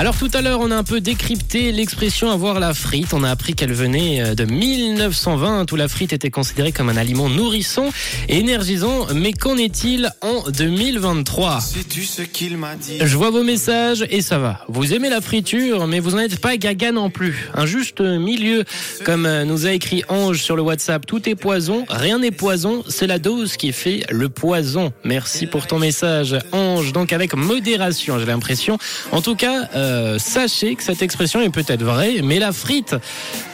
Alors tout à l'heure, on a un peu décrypté l'expression avoir la frite. On a appris qu'elle venait euh, de 1920 où la frite était considérée comme un aliment nourrissant et énergisant. Mais qu'en est-il en 2023 Sais-tu ce qu'il m'a dit? Je vois vos messages et ça va. Vous aimez la friture, mais vous n'en êtes pas gaga non plus. Un juste milieu, comme euh, nous a écrit Ange sur le WhatsApp. Tout est poison, rien n'est poison, c'est la dose qui fait le poison. Merci pour ton message, Ange. Donc avec modération, j'ai l'impression. En tout cas, euh, sachez que cette expression est peut-être vraie, mais la frite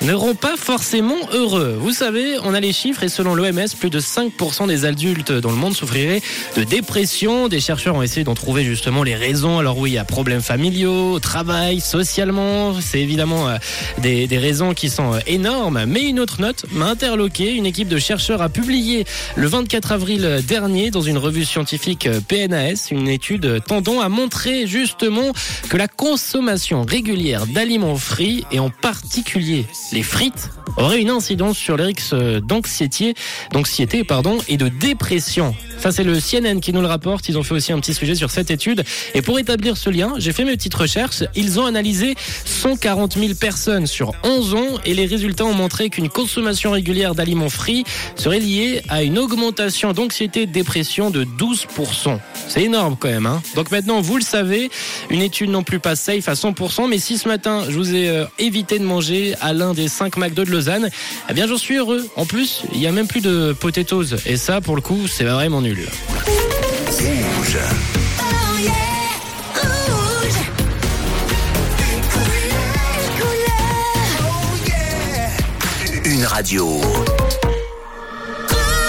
ne rend pas forcément heureux. Vous savez, on a les chiffres et selon l'OMS, plus de 5% des adultes dans le monde souffriraient de dépression. Des chercheurs ont essayé d'en trouver justement les raisons. Alors oui, il y a problèmes familiaux, au travail, socialement. C'est évidemment euh, des, des raisons qui sont euh, énormes. Mais une autre note m'a interloqué. Une équipe de chercheurs a publié le 24 avril dernier dans une revue scientifique euh, PNAS une étude tendant à montrer justement que la consommation régulière d'aliments frits et en particulier les frites aurait une incidence sur les risques d'anxiété, et de dépression. Ça c'est le CNN qui nous le rapporte. Ils ont fait aussi un petit sujet sur cette étude. Et pour établir ce lien, j'ai fait mes petites recherches. Ils ont analysé 140 000 personnes sur 11 ans et les résultats ont montré qu'une consommation régulière d'aliments frits serait liée à une augmentation d'anxiété et dépression de 12%. C'est énorme quand même. Hein Donc maintenant, vous le savez, une étude non plus pas safe à 100%, mais si ce matin, je vous ai euh, évité de manger à l'un des 5 McDo de Lausanne, eh bien j'en suis heureux. En plus, il y a même plus de potatoes. Et ça, pour le coup, c'est vraiment nul. Rouge. Une radio.